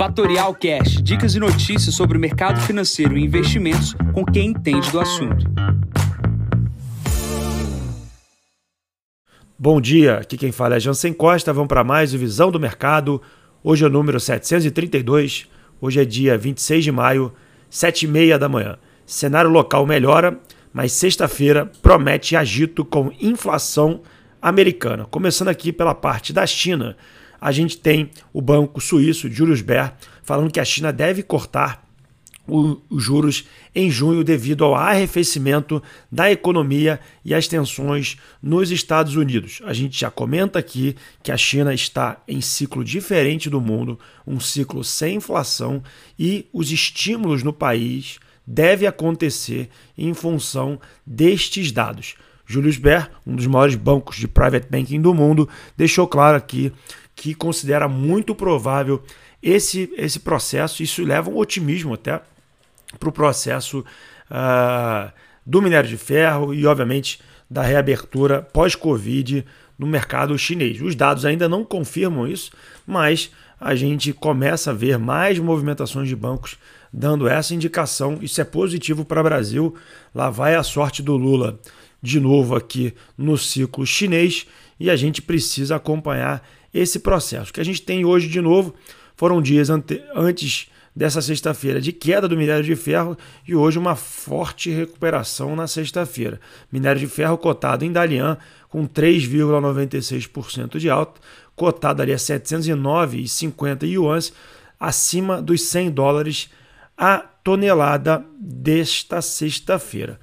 Fatorial Cash, dicas e notícias sobre o mercado financeiro e investimentos com quem entende do assunto. Bom dia, aqui quem fala é Jansen Costa. Vamos para mais Visão do Mercado. Hoje é o número 732. Hoje é dia 26 de maio, 7 e meia da manhã. Cenário local melhora, mas sexta-feira promete agito com inflação americana. Começando aqui pela parte da China a gente tem o banco suíço, Julius Baer, falando que a China deve cortar os juros em junho devido ao arrefecimento da economia e as tensões nos Estados Unidos. A gente já comenta aqui que a China está em ciclo diferente do mundo, um ciclo sem inflação e os estímulos no país devem acontecer em função destes dados. Julius Baer, um dos maiores bancos de private banking do mundo, deixou claro aqui que considera muito provável esse, esse processo. Isso leva um otimismo até para o processo uh, do minério de ferro e, obviamente, da reabertura pós-Covid no mercado chinês. Os dados ainda não confirmam isso, mas a gente começa a ver mais movimentações de bancos dando essa indicação. Isso é positivo para o Brasil. Lá vai a sorte do Lula de novo aqui no ciclo chinês e a gente precisa acompanhar esse processo. O que a gente tem hoje de novo foram dias antes dessa sexta-feira de queda do minério de ferro e hoje uma forte recuperação na sexta-feira. Minério de ferro cotado em Dalian com 3,96% de alta, cotado ali a 709,50 yuans, acima dos 100 dólares a tonelada desta sexta-feira.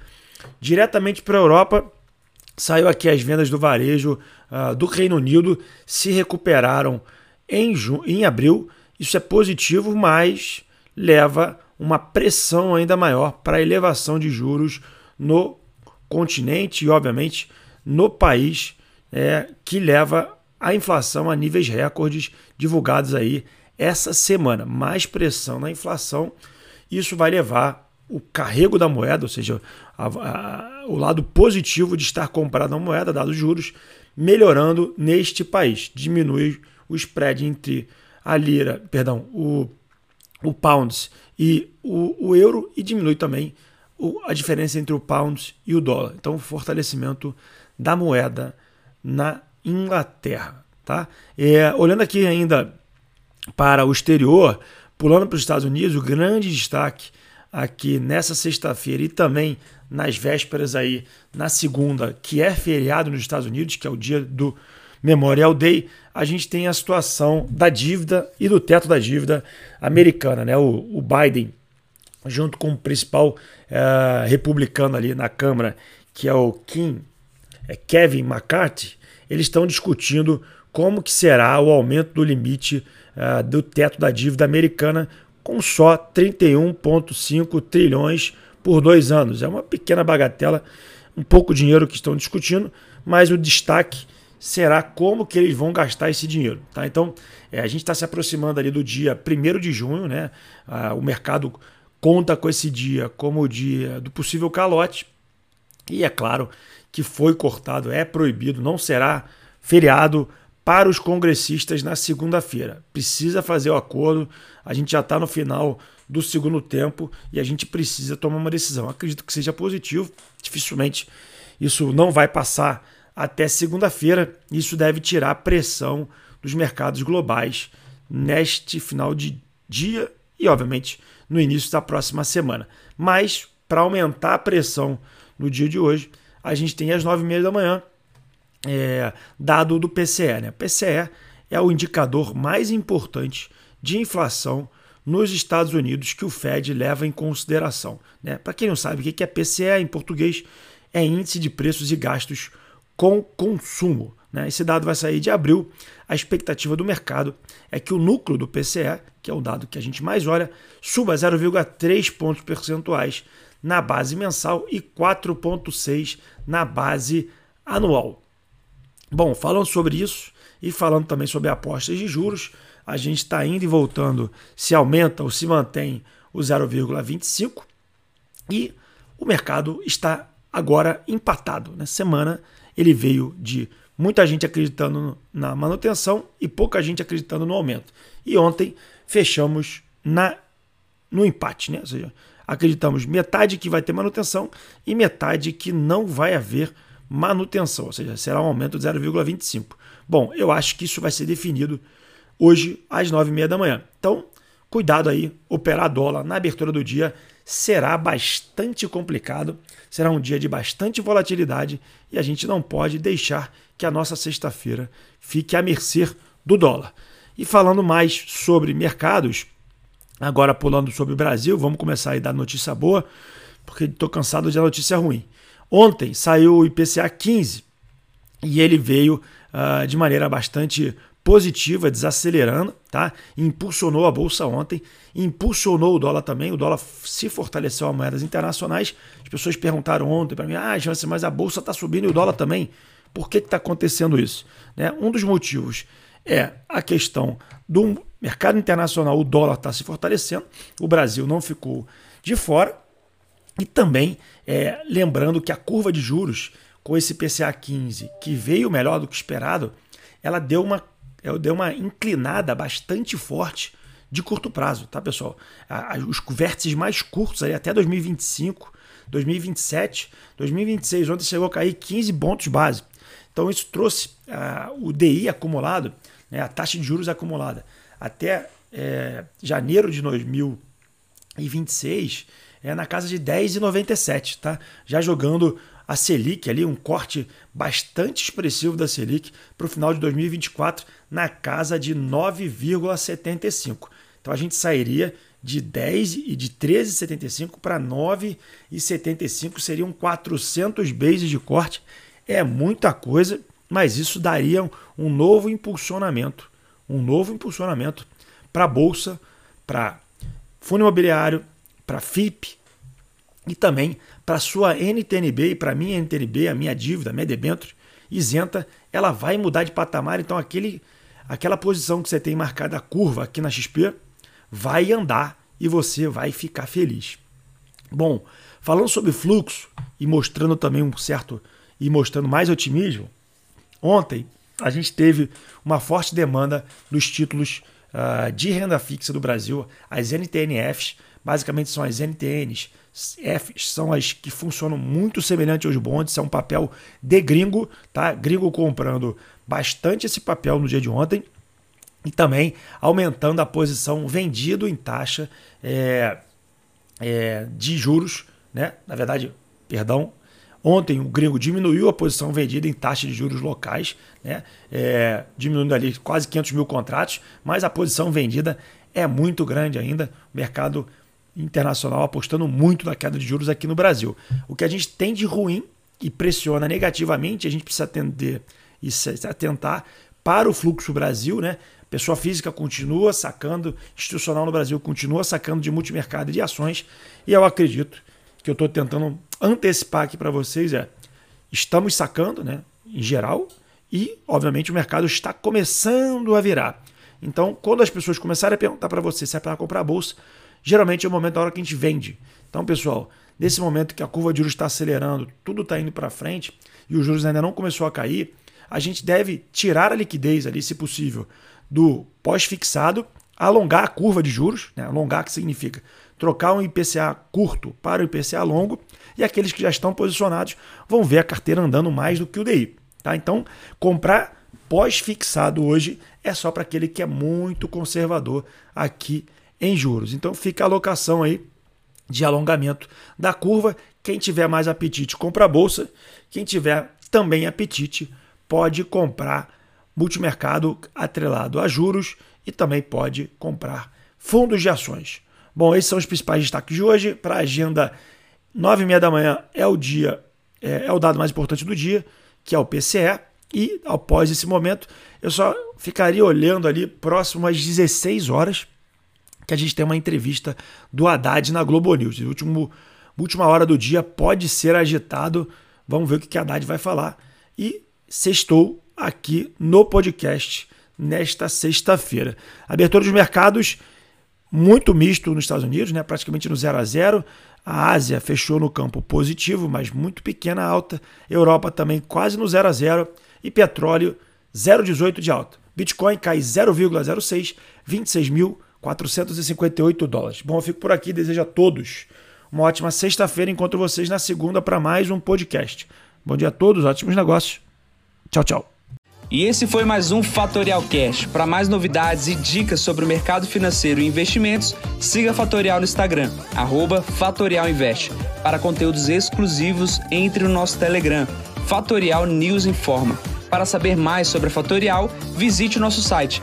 Diretamente para a Europa, saiu aqui as vendas do varejo uh, do Reino Unido se recuperaram em, em abril. Isso é positivo, mas leva uma pressão ainda maior para a elevação de juros no continente e, obviamente, no país, é, que leva a inflação a níveis recordes divulgados aí essa semana. Mais pressão na inflação, isso vai levar o carrego da moeda, ou seja, a, a, o lado positivo de estar comprado na moeda, dados juros, melhorando neste país. Diminui o spread entre a lira, perdão, o, o pounds e o, o euro e diminui também o, a diferença entre o pounds e o dólar. Então, o fortalecimento da moeda na Inglaterra. Tá? É, olhando aqui ainda para o exterior, pulando para os Estados Unidos, o grande destaque aqui nessa sexta-feira e também nas vésperas aí na segunda, que é feriado nos Estados Unidos, que é o dia do Memorial Day, a gente tem a situação da dívida e do teto da dívida americana, né? O, o Biden, junto com o principal é, republicano ali na Câmara, que é o Kim, é Kevin McCarthy, eles estão discutindo como que será o aumento do limite uh, do teto da dívida americana com só 31,5 trilhões por dois anos. É uma pequena bagatela, um pouco dinheiro que estão discutindo, mas o destaque será como que eles vão gastar esse dinheiro. Tá? Então, é, a gente está se aproximando ali do dia 1 de junho, né? Ah, o mercado conta com esse dia como o dia do possível calote. E é claro que foi cortado, é proibido, não será feriado para os congressistas na segunda-feira. Precisa fazer o acordo, a gente já está no final do segundo tempo e a gente precisa tomar uma decisão. Acredito que seja positivo, dificilmente isso não vai passar até segunda-feira. Isso deve tirar a pressão dos mercados globais neste final de dia e, obviamente, no início da próxima semana. Mas, para aumentar a pressão no dia de hoje, a gente tem às nove e meia da manhã é, dado do PCE. Né? PCE é o indicador mais importante de inflação nos Estados Unidos que o Fed leva em consideração. Né? Para quem não sabe o que é PCE em português, é Índice de Preços e Gastos com Consumo. Né? Esse dado vai sair de abril. A expectativa do mercado é que o núcleo do PCE, que é o dado que a gente mais olha, suba 0,3 pontos percentuais na base mensal e 4,6 na base anual. Bom, falando sobre isso e falando também sobre apostas de juros, a gente está indo e voltando se aumenta ou se mantém o 0,25 e o mercado está agora empatado. Na semana ele veio de muita gente acreditando na manutenção e pouca gente acreditando no aumento. E ontem fechamos na no empate, né? Ou seja, acreditamos metade que vai ter manutenção e metade que não vai haver manutenção, ou seja, será um aumento de 0,25. Bom, eu acho que isso vai ser definido hoje às 9h30 da manhã. Então, cuidado aí, operar dólar na abertura do dia será bastante complicado, será um dia de bastante volatilidade e a gente não pode deixar que a nossa sexta-feira fique à mercê do dólar. E falando mais sobre mercados, agora pulando sobre o Brasil, vamos começar aí da notícia boa, porque estou cansado de notícia ruim. Ontem saiu o IPCA 15 e ele veio uh, de maneira bastante positiva, desacelerando, tá? Impulsionou a bolsa ontem, impulsionou o dólar também. O dólar se fortaleceu a moedas internacionais. As pessoas perguntaram ontem para mim: ah, Jansen, mas a bolsa está subindo e o dólar também. Por que está acontecendo isso? Né? Um dos motivos é a questão do mercado internacional, o dólar está se fortalecendo, o Brasil não ficou de fora. E também é, lembrando que a curva de juros com esse PCA 15, que veio melhor do que esperado, ela deu uma deu uma inclinada bastante forte de curto prazo, tá, pessoal? Os vértices mais curtos, aí, até 2025, 2027, 2026, ontem chegou a cair 15 pontos base. Então isso trouxe uh, o DI acumulado, né, a taxa de juros acumulada, até é, janeiro de 2026 é na casa de 10,97, tá? Já jogando a Selic ali, um corte bastante expressivo da Selic para o final de 2024 na casa de 9,75. Então a gente sairia de 10 e de 13,75 para 9,75 seriam 400 bases de corte. É muita coisa, mas isso daria um novo impulsionamento, um novo impulsionamento para a bolsa, para fundo imobiliário, para FIP e também para sua NTNB e para minha NTNB, a minha dívida, a minha debênture isenta, ela vai mudar de patamar, então aquele aquela posição que você tem marcada a curva aqui na XP vai andar e você vai ficar feliz. Bom, falando sobre fluxo e mostrando também um certo e mostrando mais otimismo, ontem a gente teve uma forte demanda dos títulos uh, de renda fixa do Brasil, as NTNFs, basicamente são as NTNs, Fs são as que funcionam muito semelhante aos bondes, é um papel de gringo, tá? Gringo comprando bastante esse papel no dia de ontem e também aumentando a posição vendido em taxa é, é, de juros, né? Na verdade, perdão, Ontem o gringo diminuiu a posição vendida em taxa de juros locais, né? É, diminuindo ali quase 500 mil contratos, mas a posição vendida é muito grande ainda. O mercado internacional apostando muito na queda de juros aqui no Brasil. O que a gente tem de ruim e pressiona negativamente, a gente precisa atender e se atentar para o fluxo Brasil, né? Pessoa física continua sacando, institucional no Brasil continua sacando de multimercado e de ações, e eu acredito que eu estou tentando antecipar aqui para vocês é estamos sacando, né, em geral, e obviamente o mercado está começando a virar. Então, quando as pessoas começarem a perguntar para você se é para comprar a bolsa, geralmente é o momento da hora que a gente vende. Então, pessoal, nesse momento que a curva de juros está acelerando, tudo está indo para frente e os juros ainda não começou a cair, a gente deve tirar a liquidez ali, se possível, do pós-fixado, alongar a curva de juros, né? alongar que significa trocar um IPCA curto para o IPCA longo, e aqueles que já estão posicionados vão ver a carteira andando mais do que o DI. Tá? Então, comprar pós-fixado hoje é só para aquele que é muito conservador aqui em juros. Então, fica a alocação aí de alongamento da curva. Quem tiver mais apetite, compra a bolsa. Quem tiver também apetite, pode comprar multimercado atrelado a juros e também pode comprar fundos de ações. Bom, esses são os principais destaques de hoje. Para a agenda, 9 e meia da manhã é o dia, é, é o dado mais importante do dia, que é o PCE. E após esse momento, eu só ficaria olhando ali próximo às 16 horas, que a gente tem uma entrevista do Haddad na Globo News. Último, última hora do dia pode ser agitado. Vamos ver o que, que Haddad vai falar. E sextou aqui no podcast nesta sexta-feira. Abertura dos mercados muito misto nos Estados Unidos, né? praticamente no 0 a 0. A Ásia fechou no campo positivo, mas muito pequena alta. Europa também quase no 0 a 0. e petróleo 0,18 de alta. Bitcoin cai 0,06, 26.458 dólares. Bom, eu fico por aqui, desejo a todos uma ótima sexta-feira. Encontro vocês na segunda para mais um podcast. Bom dia a todos, ótimos negócios. Tchau, tchau. E esse foi mais um Fatorial Cash. Para mais novidades e dicas sobre o mercado financeiro e investimentos, siga Fatorial no Instagram, @fatorialinvest. Para conteúdos exclusivos, entre no nosso Telegram, Fatorial News Informa. Para saber mais sobre a Fatorial, visite o nosso site